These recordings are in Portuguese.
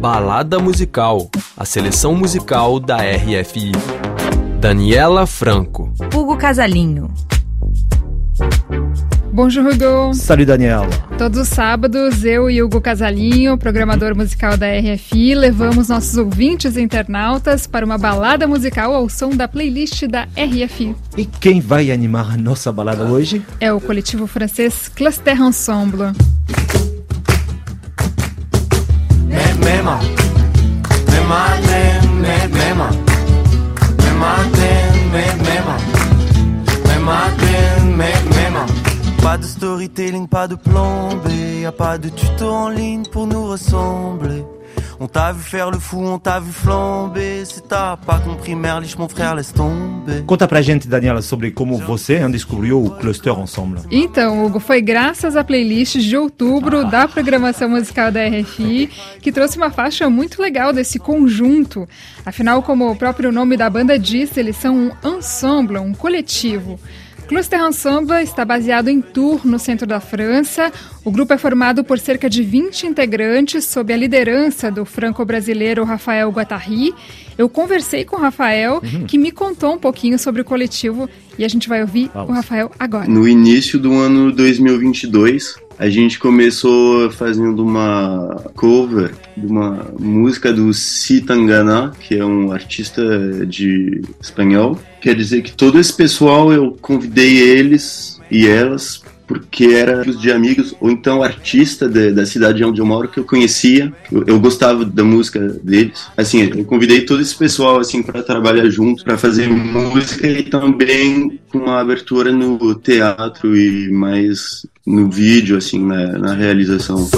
Balada Musical, a seleção musical da RFI. Daniela Franco. Hugo Casalinho. Bonjour, Hugo. Salut, Daniel. Todos os sábados, eu e Hugo Casalinho, programador musical da RFI, levamos nossos ouvintes e internautas para uma balada musical ao som da playlist da RFI. E quem vai animar nossa balada hoje? É o coletivo francês Cluster Ensemble. De storytelling, pas de plan B, y a pas de tuto en ligne pour nous ressembler. On t'a vu faire le fou, on t'a vu flamber. Se t'as pas compris, Merlich, mon frère, laisse tomber. Conta pra gente, Daniela, sobre como você descobriu o Cluster Ensemble. Então, Hugo, foi graças à playlist de outubro da programação musical da RFI que trouxe uma faixa muito legal desse conjunto. Afinal, como o próprio nome da banda diz, eles são um ensemble, um coletivo. Cluster Ensemble está baseado em Tours, no centro da França. O grupo é formado por cerca de 20 integrantes, sob a liderança do franco-brasileiro Rafael Guattari. Eu conversei com o Rafael, uhum. que me contou um pouquinho sobre o coletivo, e a gente vai ouvir Vamos. o Rafael agora. No início do ano 2022, a gente começou fazendo uma cover de uma música do Citangana, que é um artista de espanhol. Quer dizer que todo esse pessoal eu convidei eles e elas porque era de amigos ou então artista de, da cidade onde eu moro que eu conhecia. Eu, eu, gostava da música deles. Assim, eu convidei todo esse pessoal assim para trabalhar junto, para fazer música e também uma abertura no teatro e mais no vídeo assim na, na realização.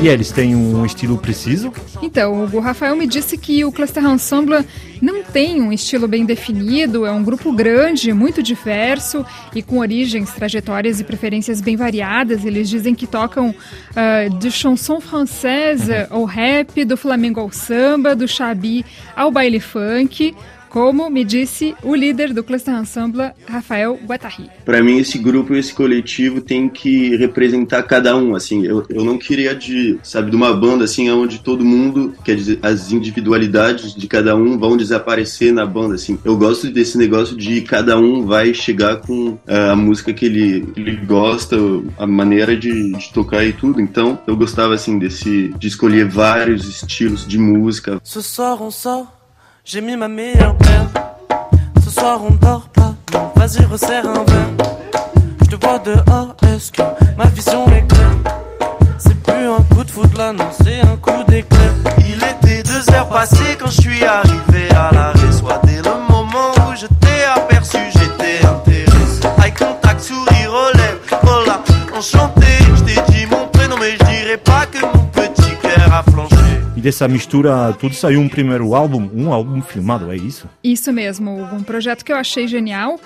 E eles têm um estilo preciso? Então, o Rafael me disse que o Cluster Ensemble não tem um estilo bem definido, é um grupo grande, muito diverso e com origens, trajetórias e preferências bem variadas. Eles dizem que tocam uh, de chanson francesa ao rap, do flamengo ao samba, do xabi ao baile funk como me disse o líder do Cluster Ensemble, Rafael Guattari. Para mim, esse grupo, esse coletivo tem que representar cada um, assim, eu, eu não queria de, sabe, de uma banda, assim, onde todo mundo, quer dizer, as individualidades de cada um vão desaparecer na banda, assim. Eu gosto desse negócio de cada um vai chegar com uh, a música que ele, ele gosta, a maneira de, de, tocar e tudo, então eu gostava, assim, desse, de escolher vários estilos de música. Ce soir on sort J'ai mis ma meilleure paire. Ce soir on dort pas. Vas-y, resserre un verre. Je te vois dehors, est-ce que ma vision est claire? C'est plus un coup de foot là, non, c'est un coup d'éclair. Il était deux heures passées quand je suis arrivé dessa mistura tudo saiu um primeiro álbum, um álbum filmado, é isso? Isso mesmo, um projeto que eu achei genial.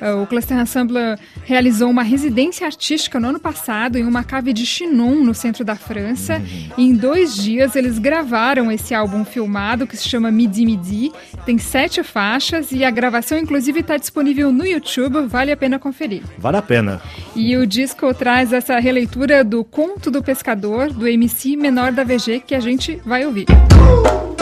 É, o Cluster Ensemble realizou uma residência artística no ano passado em uma cave de Chinon, no centro da França. Uhum. E em dois dias eles gravaram esse álbum filmado que se chama Midi Midi. Tem sete faixas e a gravação, inclusive, está disponível no YouTube. Vale a pena conferir. Vale a pena. E o disco traz essa releitura do Conto do Pescador, do MC Menor da VG, que a gente vai ouvir. Uh!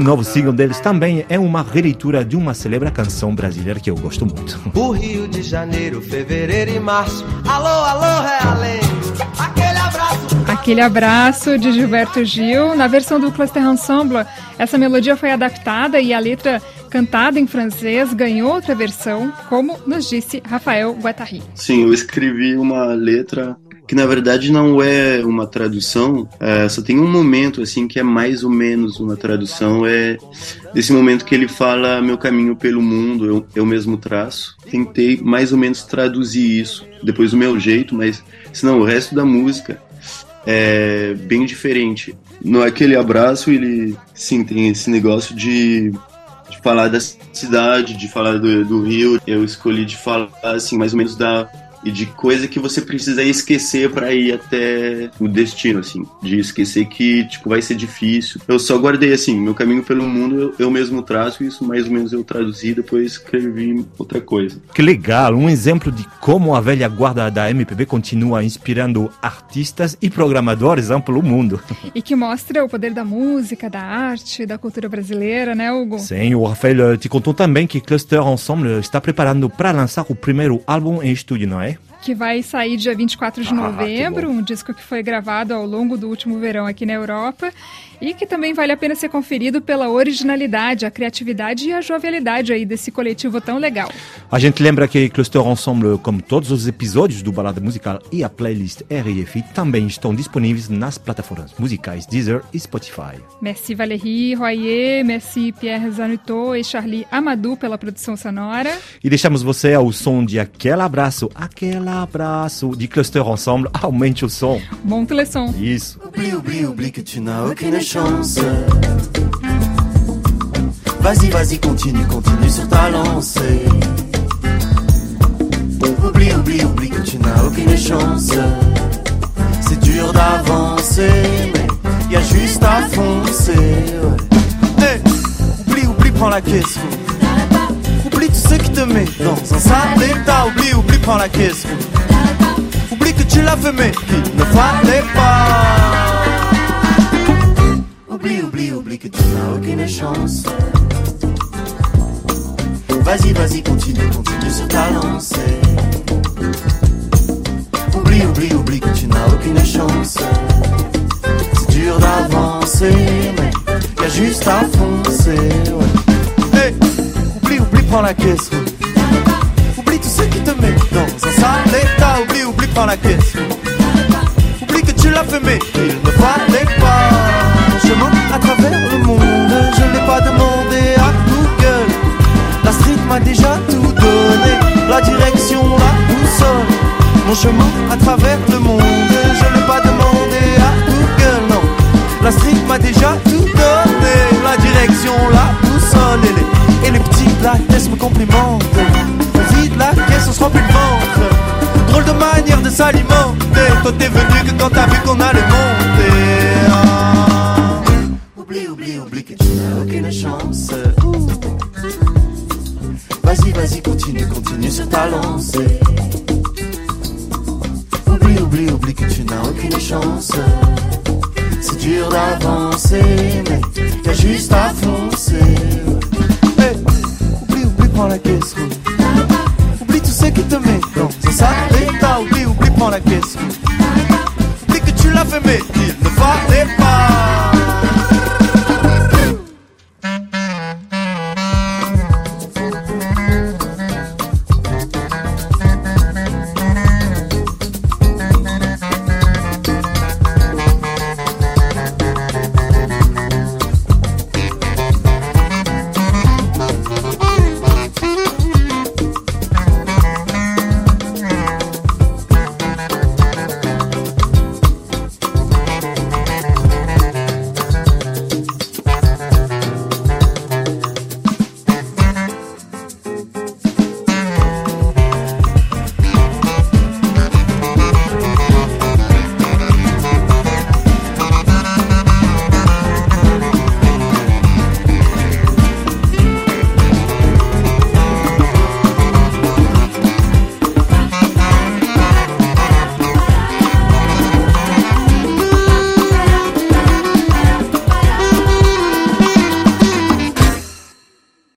Novo single deles também é uma releitura de uma celebre canção brasileira que eu gosto muito. O Rio de Janeiro, fevereiro e março. Alô, alô, realengo. Aquele abraço. Aquele abraço de Gilberto Gil. Na versão do Cluster Ensemble, essa melodia foi adaptada e a letra cantada em francês ganhou outra versão, como nos disse Rafael Guattari. Sim, eu escrevi uma letra que na verdade não é uma tradução, é, só tem um momento assim que é mais ou menos uma tradução, é desse momento que ele fala meu caminho pelo mundo, eu, eu mesmo traço. Tentei mais ou menos traduzir isso, depois do meu jeito, mas senão o resto da música é bem diferente. No aquele abraço ele sim tem esse negócio de de falar da cidade, de falar do, do Rio. Eu escolhi de falar assim mais ou menos da e de coisa que você precisa esquecer para ir até o destino, assim. De esquecer que, tipo, vai ser difícil. Eu só guardei, assim, meu caminho pelo mundo eu, eu mesmo traço, isso mais ou menos eu traduzi, depois escrevi outra coisa. Que legal, um exemplo de como a velha guarda da MPB continua inspirando artistas e programadores pelo mundo. E que mostra o poder da música, da arte, da cultura brasileira, né, Hugo? Sim, o Rafael te contou também que Cluster Ensemble está preparando para lançar o primeiro álbum em estúdio, não é? bye. Que vai sair dia 24 de ah, novembro, um disco que foi gravado ao longo do último verão aqui na Europa e que também vale a pena ser conferido pela originalidade, a criatividade e a jovialidade aí desse coletivo tão legal. A gente lembra que Cluster Ensemble, como todos os episódios do Balada Musical e a playlist RFI, também estão disponíveis nas plataformas musicais Deezer e Spotify. Merci Valérie Royer, merci Pierre Zanuto e Charlie Amadou pela produção sonora. E deixamos você ao som de aquele abraço, aquele abraço de Cluster Ensemble. Aumente o som. Monte le son. Isso. Oublie, oublie, oublie que tu n'as aucune chance. Vas-y, vas-y, continue, continue sur ta lancée. Oublie, oublie, oublie que tu n'as aucune chance. C'est dur d'avancer, mais y a juste à foncer. Ouais. Hey, oublie, oublie, prends la caisse. La caisse. Oublie que tu l'as fait, mais qu'il ne fallait pas. Oublie, oublie, oublie que tu n'as aucune chance. Vas-y, vas-y, continue, continue sur ta lancée. Oublie, oublie, oublie que tu n'as aucune chance. C'est dur d'avancer, mais y a juste à foncer. Hey, oublie, oublie, prends la caisse. Prends la caisse. Oublie que tu l'as fait, mais qu'il ne fallait pas chemin à travers le monde. Je n'ai pas demandé à Google. La street m'a déjà tout donné. La direction, la boussole. Mon chemin à travers le monde. Je n'ai pas demandé à Google, non. La street m'a déjà tout donné. La direction, la boussole. Et les, et les petits me complimentent. Drôle de manière de s'alimenter. Toi t'es venu que quand t'as vu qu'on allait monter. Ah. Oublie, oublie, oublie que tu n'as aucune chance. Vas-y, vas-y, continue, continue sur ta lancée. Oublie, oublie, oublie que tu n'as aucune chance. C'est dur d'avancer, mais t'as juste à foncer. Oublie, oublie, prends la caisse. C'est qui te met dans un sale état où t'es oublié, prends la caisse. Dès que tu l'as fait, mais